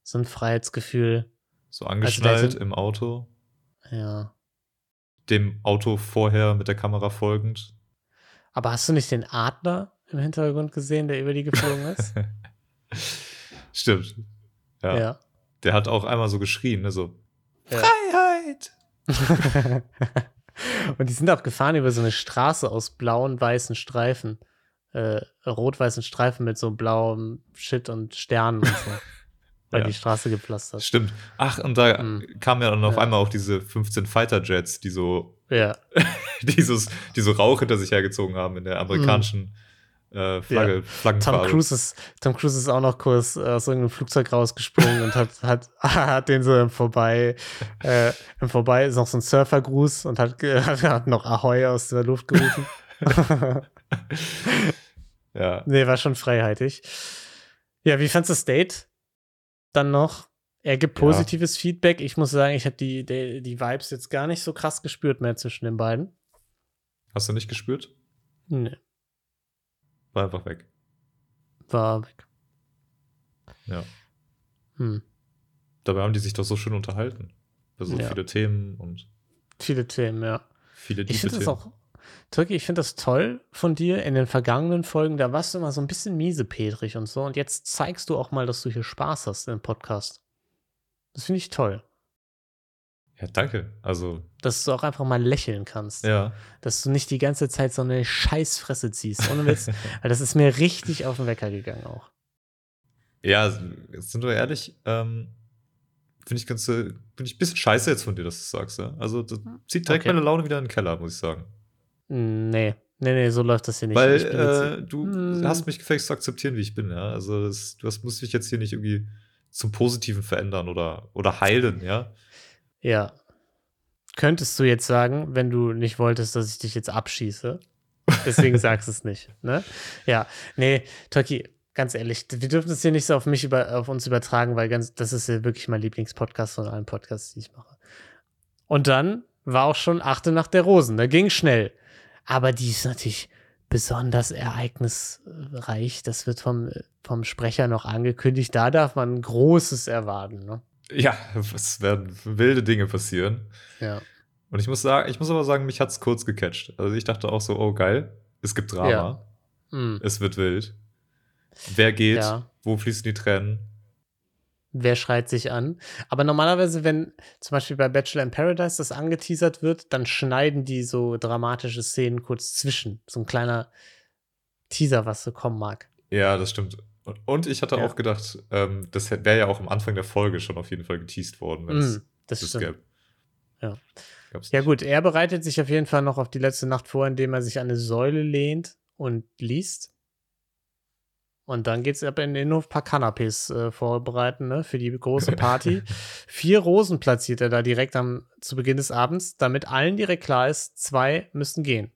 so ein Freiheitsgefühl. So angeschnallt sind- im Auto, Ja. dem Auto vorher mit der Kamera folgend. Aber hast du nicht den Adler im Hintergrund gesehen, der über die geflogen ist? Stimmt. Ja. ja. Der hat auch einmal so geschrien, ne? So, Ja. Freiheit! und die sind auch gefahren über so eine Straße aus blauen, weißen Streifen. Äh, rot-weißen Streifen mit so blauem Shit und Sternen und so. weil Ja. die Straße gepflastert. Stimmt. Ach, und da Mhm. kamen ja dann auf Ja. einmal auch diese 15 Fighter Jets, die so, Ja. dieses, die so Rauch hinter sich hergezogen haben in der amerikanischen äh, Flagge, Mhm. Tom. Cruise, ist, Tom Cruise ist auch noch kurz äh, aus irgendeinem Flugzeug rausgesprungen und hat, hat, hat den so im Vorbei, äh, im Vorbei ist noch so ein Surfergruß und hat, hat noch Ahoi aus der Luft gerufen. Ja. nee, war schon freiheitlich. Ja, wie fandst du das Date? Dann noch. Er gibt Ja. positives Feedback. Ich muss sagen, ich habe die, die, die Vibes jetzt gar nicht so krass gespürt mehr zwischen den beiden. Hast du nicht gespürt? Nee, War einfach weg. war weg. Ja. Hm. Dabei haben die sich doch so schön unterhalten. Über so Ja. viele Themen und Viele Themen, ja. viele Ich finde Themen. auch, Türki, ich finde das toll von dir. In den vergangenen Folgen, da warst du immer so ein bisschen miesepetrig und so. Und jetzt zeigst du auch mal, dass du hier Spaß hast im Podcast. Das finde ich toll. Ja, danke. Also, Dass du auch einfach mal lächeln kannst. ja. Dass du nicht die ganze Zeit so eine Scheißfresse ziehst. Ohne Witz. Weil das ist mir richtig auf den Wecker gegangen auch. Ja, jetzt sind wir ehrlich, ähm, finde ich ganz, äh, finde ich ein bisschen scheiße jetzt von dir, dass du sagst, ja. Also, das zieht direkt Okay. meine Laune wieder in den Keller, muss ich sagen. Nee. Nee, nee, so läuft das hier nicht. Weil Ich bin jetzt- äh, du Hm. hast mich gefälligst zu akzeptieren, wie ich bin, ja. Also, das, du hast, musst dich jetzt hier nicht irgendwie zum Positiven verändern oder, oder heilen, ja. Ja. Könntest du jetzt sagen, wenn du nicht wolltest, dass ich dich jetzt abschieße? Deswegen sagst du es nicht, ne? Ja. Nee, Toki, ganz ehrlich, wir dürfen es hier nicht so auf mich über, auf uns übertragen, weil ganz, das ist ja wirklich mein Lieblingspodcast von allen Podcasts, die ich mache. Und dann war auch schon Achte nach der Rosen. Da ging schnell. Aber die ist natürlich besonders ereignisreich. Das wird vom, vom Sprecher noch angekündigt. Da darf man Großes erwarten, ne? Ja, es werden wilde Dinge passieren. Ja. Und ich muss sagen, ich muss aber sagen, mich hat's kurz gecatcht. Also ich dachte auch so, oh geil, es gibt Drama, Ja. Hm. es wird wild. Wer geht? Ja. Wo fließen die Tränen? Wer schreit sich an. Aber normalerweise, wenn zum Beispiel bei Bachelor in Paradise das angeteasert wird, dann schneiden die so dramatische Szenen kurz zwischen. So ein kleiner Teaser, was so kommen mag. Ja, das stimmt. Und, ich hatte Ja. auch gedacht, ähm, das wäre ja auch am Anfang der Folge schon auf jeden Fall geteased worden, wenn es Mm, das das gäbe. Ja. Gab's Ja nicht. gut, er bereitet sich auf jeden Fall noch auf die letzte Nacht vor, indem er sich an eine Säule lehnt und liest. Und dann geht's ab in den Innenhof, paar Canapés äh, vorbereiten, ne, für die große Party. Vier Rosen platziert er da direkt am, zu Beginn des Abends, damit allen direkt klar ist, zwei müssen gehen.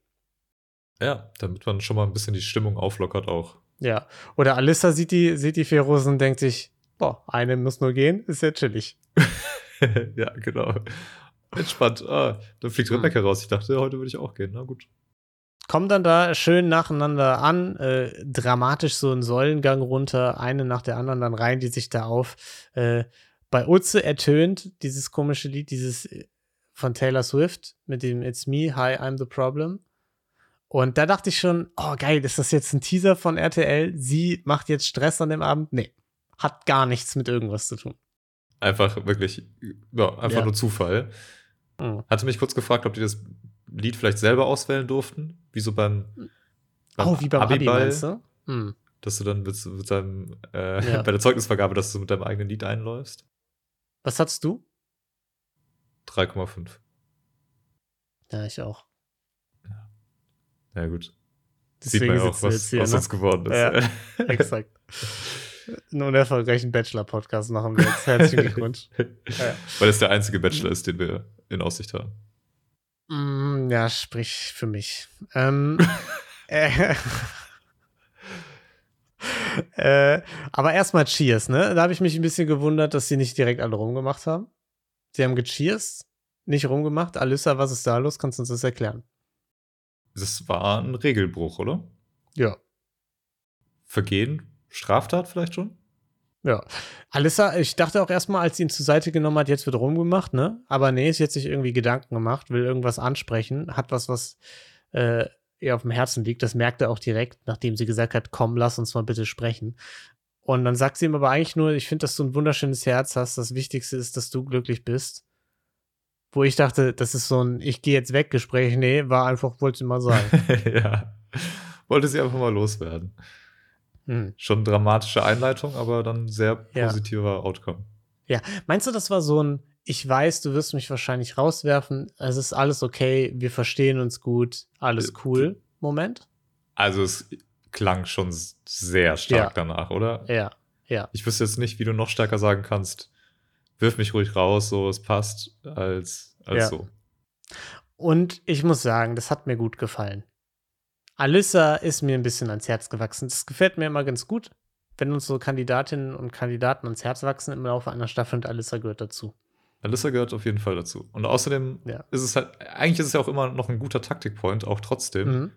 Ja, damit man schon mal ein bisschen die Stimmung auflockert auch. Ja. Oder Alissa sieht die, sieht die vier Rosen und denkt sich, boah, eine muss nur gehen, ist ja chillig. ja, genau. Entspannt. Ah, dann fliegt Hm. Rebecca raus. Ich dachte, heute würde ich auch gehen. Na gut. Kommen dann da schön nacheinander an, äh, dramatisch so einen Säulengang runter, eine nach der anderen, dann reihen die sich da auf. Äh, bei Utze ertönt dieses komische Lied, dieses äh, von Taylor Swift mit dem It's Me, Hi, I'm the Problem. Und da dachte ich schon, oh geil, ist das jetzt ein Teaser von RTL? Sie macht jetzt Stress an dem Abend? Nee, hat gar nichts mit irgendwas zu tun. Einfach wirklich, ja, einfach Ja. nur Zufall. Mhm. Hatte mich kurz gefragt, ob die das Lied vielleicht selber auswählen durften. Wie so beim, Oh, wie beim Abi, Abiball, meinst du? Hm. dass du dann mit, mit deinem, äh, Ja. bei der Zeugnisvergabe, dass du mit deinem eigenen Lied einläufst. Was hattest du? 3,5. Ja, ich auch. Ja, gut. Deswegen Sieht man ja auch, was hier, aus ne? uns geworden ist. Ja. Exakt. Einen unerfolgreichen Bachelor-Podcast machen wir jetzt. Herzlichen Glückwunsch. Ja. Weil es der einzige Bachelor ist, den wir in Aussicht haben. Mm, ja, sprich für mich. Ähm, äh, äh, aber erstmal Cheers, ne? Da habe ich mich ein bisschen gewundert, dass sie nicht direkt alle rumgemacht haben. Sie haben gecheers, nicht rumgemacht. Alyssa, was ist da los? Kannst du uns das erklären? Das war ein Regelbruch, oder? Ja. Vergehen? Straftat vielleicht schon? Ja. Alyssa, ich dachte auch erstmal, als sie ihn zur Seite genommen hat, jetzt wird rumgemacht, ne? Aber nee, sie hat sich irgendwie Gedanken gemacht, will irgendwas ansprechen, hat was, was äh, ihr auf dem Herzen liegt. Das merkt er auch direkt, nachdem sie gesagt hat, komm, lass uns mal bitte sprechen. Und dann sagt sie ihm aber eigentlich nur, ich finde, dass du ein wunderschönes Herz hast. Das Wichtigste ist, dass du glücklich bist. Wo ich dachte, das ist so ein Ich gehe jetzt weg Gespräch. Nee, war einfach, wollte sie mal sagen. ja. Wollte sie einfach mal loswerden. Hm. Schon dramatische Einleitung, aber dann sehr Ja. positiver Outcome. Meinst du, das war so ein, ich weiß, du wirst mich wahrscheinlich rauswerfen, es ist alles okay, wir verstehen uns gut, alles Äh, cool, Moment? Also es klang schon sehr stark Ja. danach, oder? Ja, ja. Ich wüsste jetzt nicht, wie du noch stärker sagen kannst, wirf mich ruhig raus, so es passt, als, als Ja. so. Und ich muss sagen, das hat mir gut gefallen. Alyssa ist mir ein bisschen ans Herz gewachsen. Das gefällt mir immer ganz gut, wenn uns so Kandidatinnen und Kandidaten ans Herz wachsen im Laufe einer Staffel und Alyssa gehört dazu. Alyssa gehört auf jeden Fall dazu. Und außerdem Ja. ist es halt, eigentlich ist es ja auch immer noch ein guter Taktikpoint, auch trotzdem, Mhm.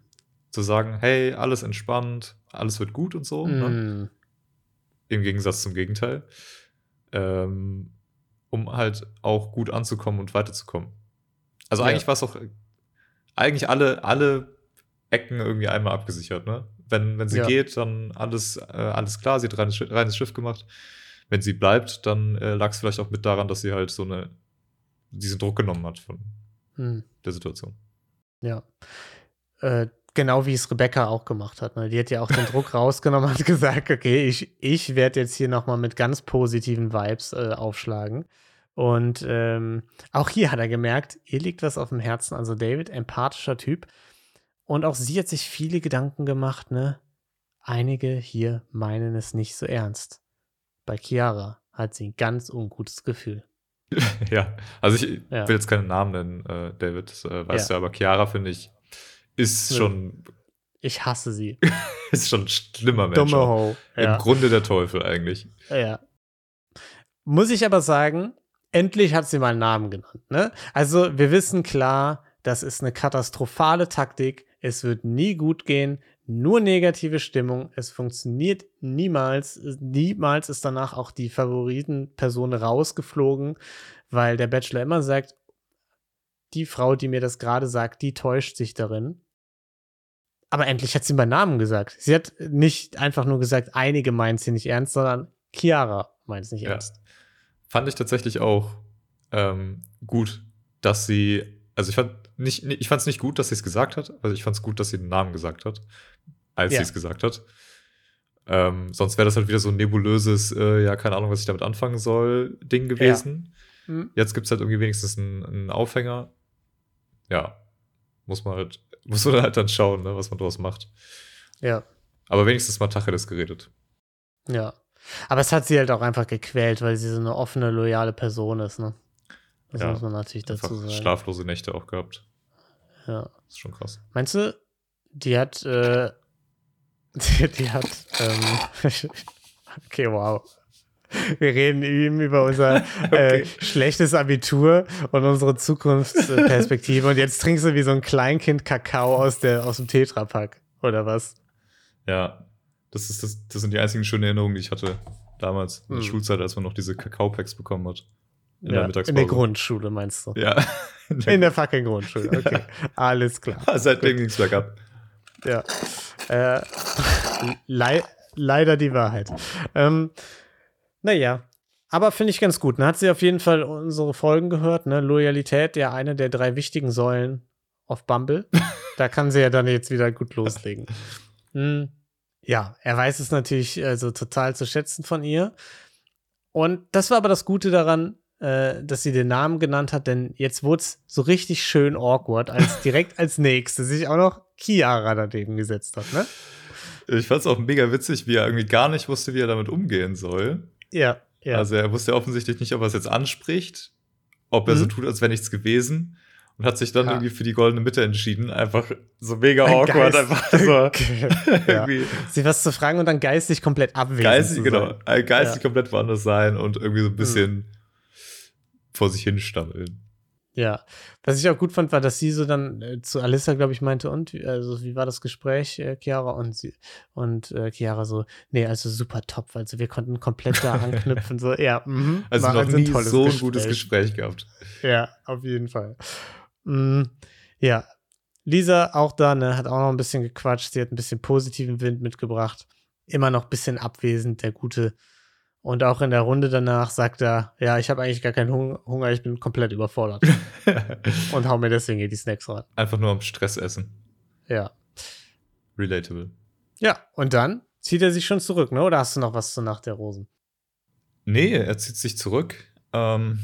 zu sagen, hey, alles entspannt, alles wird gut und so. Ne? Mhm. Im Gegensatz zum Gegenteil. Ähm, um halt auch gut anzukommen und weiterzukommen. Also Ja. eigentlich war es auch, eigentlich alle, alle Ecken irgendwie einmal abgesichert, ne? Wenn, wenn sie Ja. geht, dann alles, äh, alles klar, sie hat reines, reines Schiff gemacht. Wenn sie bleibt, dann äh, lag es vielleicht auch mit daran, dass sie halt so eine, diesen Druck genommen hat von Hm. der Situation. Ja. Äh, genau wie es Rebecca auch gemacht hat. Ne? Die hat ja auch den Druck rausgenommen, hat gesagt, okay, ich, ich werde jetzt hier nochmal mit ganz positiven Vibes äh, aufschlagen. Und ähm, auch hier hat er gemerkt, ihr liegt was auf dem Herzen. Also David, empathischer Typ. Und auch sie hat sich viele Gedanken gemacht, ne? Einige hier meinen es nicht so ernst. Bei Chiara hat sie ein ganz ungutes Gefühl. ja, also ich Ja. will jetzt keinen Namen nennen, äh, David, das äh, weißt Ja. du, aber Chiara, finde ich, ist Nö. schon, Ich hasse sie. ist schon ein schlimmer Mensch. Dumme. Ho. Im Grunde der Teufel eigentlich. Ja. Muss ich aber sagen, endlich hat sie mal einen Namen genannt. Ne? Also, wir wissen klar, das ist eine katastrophale Taktik. Es wird nie gut gehen. Nur negative Stimmung. Es funktioniert niemals. Niemals ist danach auch die Favoritenperson rausgeflogen, weil der Bachelor immer sagt, die Frau, die mir das gerade sagt, die täuscht sich darin. Aber endlich hat sie meinen Namen gesagt. Sie hat nicht einfach nur gesagt, einige meinen sie nicht ernst, sondern Chiara meint es nicht Ja. ernst. Fand ich tatsächlich auch ähm, gut, dass sie, also ich fand nicht, ich fand es nicht gut, dass sie es gesagt hat, also ich fand es gut, dass sie den Namen gesagt hat, als Ja. sie es gesagt hat. Ähm, sonst wäre das halt wieder so ein nebulöses, äh, ja, keine Ahnung, was ich damit anfangen soll, Ding gewesen. Hm. Jetzt gibt es halt irgendwie wenigstens einen, einen Aufhänger. Ja, muss man halt, muss man halt dann schauen, ne, was man draus macht. Ja, Aber wenigstens mal Tacheles geredet. ja. Aber es hat sie halt auch einfach gequält, weil sie so eine offene, loyale Person ist, ne? Das Ja, muss man natürlich dazu sagen. schlaflose Nächte auch gehabt. Ja. Das ist schon krass. Meinst du, die hat, äh, die, die hat, ähm, okay, wow. Wir reden eben über unser äh, Okay. schlechtes Abitur und unsere Zukunftsperspektive. und jetzt trinkst du wie so ein Kleinkind Kakao aus, der, aus dem Tetrapack, oder was? Ja, das, ist das, das sind die einzigen schönen Erinnerungen, die ich hatte damals in der Hm. Schulzeit, als man noch diese Kakao-Packs bekommen hat. In Ja, der in Mittagspause. der Grundschule, meinst du? Ja. In der fucking Grundschule, okay. Alles klar. Seitdem ging es bergab. Ja. Äh, lei leider die Wahrheit. Ähm, naja. Aber finde ich ganz gut. Dann hat sie auf jeden Fall unsere Folgen gehört. Ne? Loyalität, ja, eine der drei wichtigen Säulen auf Bumble. da kann sie ja dann jetzt wieder gut loslegen. Hm. Ja, er weiß es natürlich also total zu schätzen von ihr. Und das war aber das Gute daran, äh, dass sie den Namen genannt hat, denn jetzt wurde es so richtig schön awkward, als direkt als nächste sich auch noch Chiara daneben gesetzt hat, ne? Ich fand es auch mega witzig, wie er irgendwie gar nicht wusste, wie er damit umgehen soll. Ja, ja. Also er wusste offensichtlich nicht, ob er es jetzt anspricht, ob er so Mhm. tut, als wäre nichts gewesen. Und hat sich dann Ja. irgendwie für die goldene Mitte entschieden. Einfach so mega Ein awkward. Geist- Einfach so ja. Sie was zu fragen und dann geistig komplett abwesend. geistig, genau, äh, geistig Ja. Mhm. komplett woanders sein und irgendwie so ein bisschen vor sich hin stammeln. Ja. Was ich auch gut fand, war, dass sie so dann äh, zu Alissa, glaube ich, meinte, und wie- also wie war das Gespräch, äh, Chiara? Und sie und äh, Chiara so, nee, also super top, also wir konnten komplett da anknüpfen. So, ja, mhm, Also noch also nie so ein gutes Gespräch gehabt. Ja, auf jeden Fall. Mm, ja, Lisa auch da, ne, hat auch noch ein bisschen gequatscht. Sie hat ein bisschen positiven Wind mitgebracht. Immer noch ein bisschen abwesend, der Gute. Und auch in der Runde danach sagt er, ja, ich habe eigentlich gar keinen Hung Hunger, ich bin komplett überfordert. und hau mir deswegen die Snacks rein. Einfach nur am Stress essen. Ja. Relatable. Ja, und dann zieht er sich schon zurück, ne? Oder hast du noch was zur Nacht der Rosen? Nee, er zieht sich zurück. Ähm,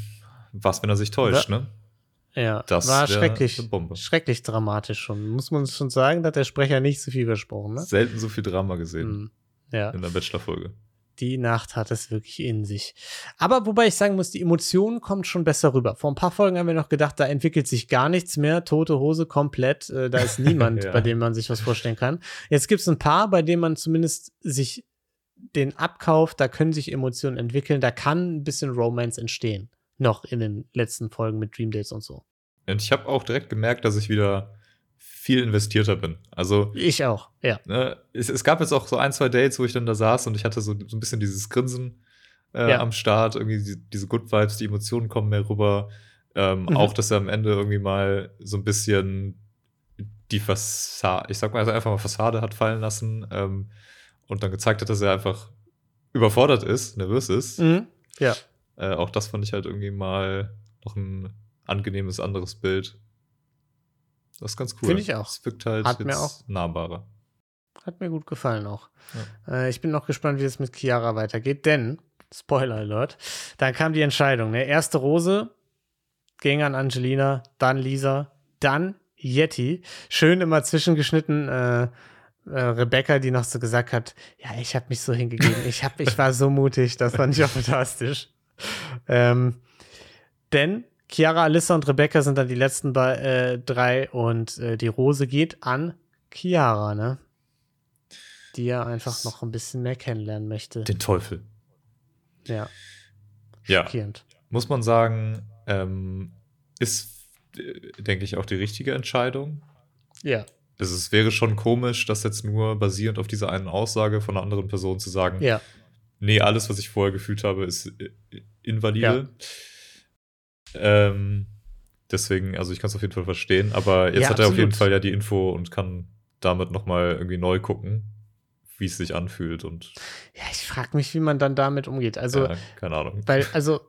was, wenn er sich täuscht, ne? Ja, Das war schrecklich, schrecklich dramatisch schon. Muss man schon sagen, da hat der Sprecher nicht so viel versprochen, ne? Selten so viel Drama gesehen Mm, Ja. in der Bachelor-Folge. Die Nacht hat es wirklich in sich. Aber wobei ich sagen muss, die Emotion kommt schon besser rüber. Vor ein paar Folgen haben wir noch gedacht, da entwickelt sich gar nichts mehr. Tote Hose komplett. Äh, da ist niemand, Ja. bei dem man sich was vorstellen kann. Jetzt gibt es ein paar, bei denen man zumindest sich den abkauft. Da können sich Emotionen entwickeln. Da kann ein bisschen Romance entstehen. Noch in den letzten Folgen mit Dream Dates und so. Und ich habe auch direkt gemerkt, dass ich wieder viel investierter bin. Also, Ich auch, ja. ne, es, es gab jetzt auch so ein, zwei Dates, wo ich dann da saß und ich hatte so, so ein bisschen dieses Grinsen äh, Ja. am Start, irgendwie die, diese Good Vibes, die Emotionen kommen mehr rüber. Ähm, Mhm. Auch, dass er am Ende irgendwie mal so ein bisschen die Fassade, ich sag mal also einfach mal Fassade hat fallen lassen ähm, und dann gezeigt hat, dass er einfach überfordert ist, nervös ist. Mhm. Ja. Äh, auch das fand ich halt irgendwie mal noch ein angenehmes anderes Bild. Das ist ganz cool. Finde ich auch. Es wirkt halt Hat mir jetzt auch- nahbarer. Hat mir gut gefallen auch. Äh, ich bin noch gespannt, wie es mit Chiara weitergeht, denn, Spoiler Alert, dann kam die Entscheidung. Ne? Erste Rose ging an Angelina, dann Lisa, dann Yeti. Schön immer zwischengeschnitten. Äh, äh, Rebecca, die noch so gesagt hat, ja, ich habe mich so hingegeben, ich, hab, ich war so mutig, das fand ich auch fantastisch. Ähm, denn Chiara, Alyssa und Rebecca sind dann die letzten bei, äh, drei und äh, die Rose geht an Chiara, ne? Die er einfach noch ein bisschen mehr kennenlernen möchte. Den Teufel. Ja, Ja. schockierend. Muss man sagen, ähm, ist, äh, denke ich, auch die richtige Entscheidung. Ja, Also es wäre schon komisch, das jetzt nur basierend auf dieser einen Aussage von einer anderen Person zu sagen, ja, nee, alles, was ich vorher gefühlt habe, ist äh, invalide. Ähm, deswegen, also ich kann es auf jeden Fall verstehen, aber jetzt Ja, hat er auf jeden absolut. Fall ja die Info und kann damit nochmal irgendwie neu gucken, wie es sich anfühlt und ja, ich frage mich, wie man dann damit umgeht. Also, ja, keine Ahnung. weil, also,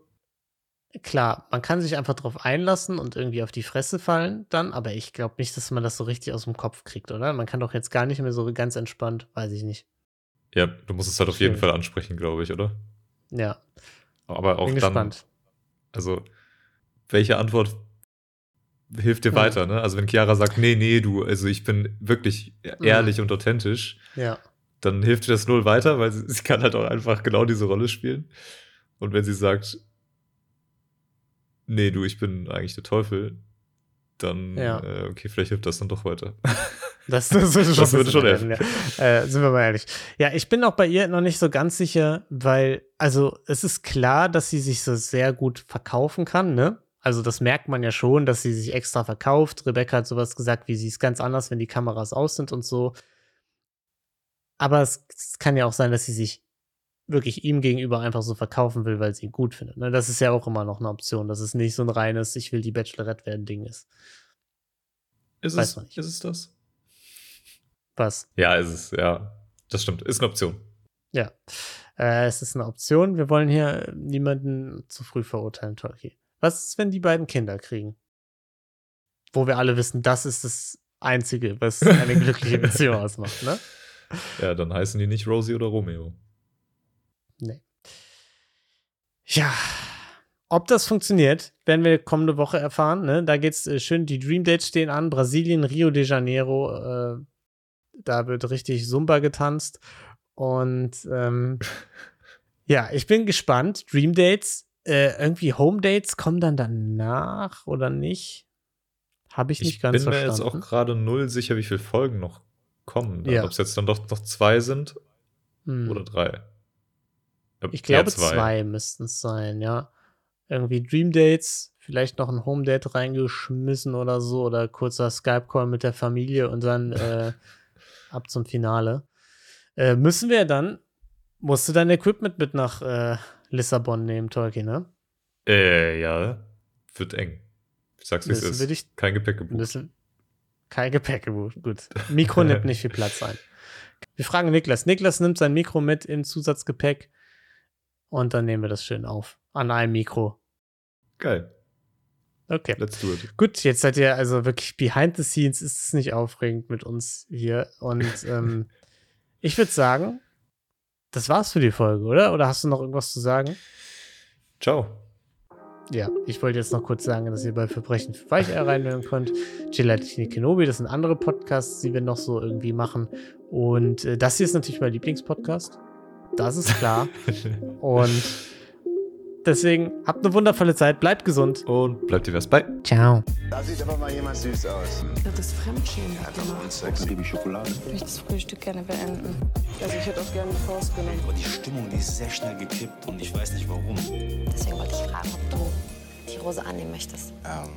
klar, man kann sich einfach drauf einlassen und irgendwie auf die Fresse fallen dann, aber ich glaube nicht, dass man das so richtig aus dem Kopf kriegt, oder? Man kann doch jetzt gar nicht mehr so ganz entspannt, weiß ich nicht. Ja, du musst es halt auf jeden. Fall ansprechen, glaube ich, oder? Ja, Aber auch bin dann, gespannt. also, welche Antwort hilft dir Hm. weiter, ne? Also, wenn Chiara sagt, nee, nee, du, also ich bin wirklich Hm. ehrlich und authentisch, Ja, dann hilft dir das null weiter, weil sie, sie kann halt auch einfach genau diese Rolle spielen. Und wenn sie sagt, nee, du, ich bin eigentlich der Teufel, dann, Ja. äh, okay, vielleicht hilft das dann doch weiter. Das, das würde schon, Das würde schon helfen. Ja. Äh, sind wir mal ehrlich. Ja, ich bin auch bei ihr noch nicht so ganz sicher, weil, also es ist klar, dass sie sich so sehr gut verkaufen kann, ne? Also das merkt man ja schon, dass sie sich extra verkauft. Rebecca hat sowas gesagt, wie sie ist ganz anders, wenn die Kameras aus sind und so. Aber es, es kann ja auch sein, dass sie sich wirklich ihm gegenüber einfach so verkaufen will, weil sie ihn gut findet. Ne? Das ist ja auch immer noch eine Option, dass es nicht so ein reines, ich will die Bachelorette werden Ding ist. Ist, Weiß es, man nicht. ist es das? Was? Ja, ist es, ja. Das stimmt, ist eine Option. Ja, äh, es ist eine Option. Wir wollen hier niemanden zu früh verurteilen, Tolki. Was ist, wenn die beiden Kinder kriegen? Wo wir alle wissen, das ist das Einzige, was eine glückliche Beziehung ausmacht, ne? Ja, dann heißen die nicht Rosie oder Romeo. Nee. Ja, ob das funktioniert, werden wir kommende Woche erfahren. Ne? Da geht's äh, schön, die Dream Dates stehen an. Brasilien, Rio de Janeiro. Äh, da wird richtig Zumba getanzt. Und ähm, ja, ich bin gespannt. Dream Dates, äh, irgendwie Home Dates kommen dann danach oder nicht? Habe ich nicht Ich ganz bin mir jetzt verstanden. auch gerade null sicher, wie viele Folgen noch kommen. Ja. Ob es jetzt dann doch noch zwei sind Hm. oder drei. Ich Eher glaube, zwei, müssten es sein, ja. Irgendwie Dream Dates, vielleicht noch ein Home Date reingeschmissen oder so, oder kurzer Skype-Call mit der Familie und dann äh, ab zum Finale. Äh, müssen wir dann, musst du dein Equipment mit nach äh, Lissabon nehmen, Tolkien, ne? Äh, ja. Wird eng. Ich sag's, wie es ist. Kein Gepäck gebucht. Müssen, kein Gepäck gebucht, gut. Mikro nimmt nicht viel Platz ein. Wir fragen Niklas. Niklas nimmt sein Mikro mit im Zusatzgepäck und dann nehmen wir das schön auf. An einem Mikro. Geil. Okay. Let's do it. Gut, jetzt seid ihr also wirklich behind the scenes, ist es nicht aufregend mit uns hier. Und ähm, ich würde sagen, das war's für die Folge, oder? Oder hast du noch irgendwas zu sagen? Ciao. Ja, ich wollte jetzt noch kurz sagen, dass ihr bei Verbrechen für Weicheier reinhören könnt. Gelatine Kenobi, das sind andere Podcasts, die wir noch so irgendwie machen. Und äh, das hier ist natürlich mein Lieblingspodcast. Das ist klar. Und deswegen habt eine wundervolle Zeit, bleibt gesund. Und bleibt divers bei. Ciao. Da sieht aber mal jemand süß aus. Das Fremdschämen hat Das gemacht. macht Sex. liebe ich Schokolade. Ich möchte das Frühstück gerne beenden. Also ich hätte auch gerne die Faust genommen. Aber die Stimmung, die ist sehr schnell gekippt und ich weiß nicht warum. Deswegen wollte ich fragen, ob du die Rose annehmen möchtest. Ähm,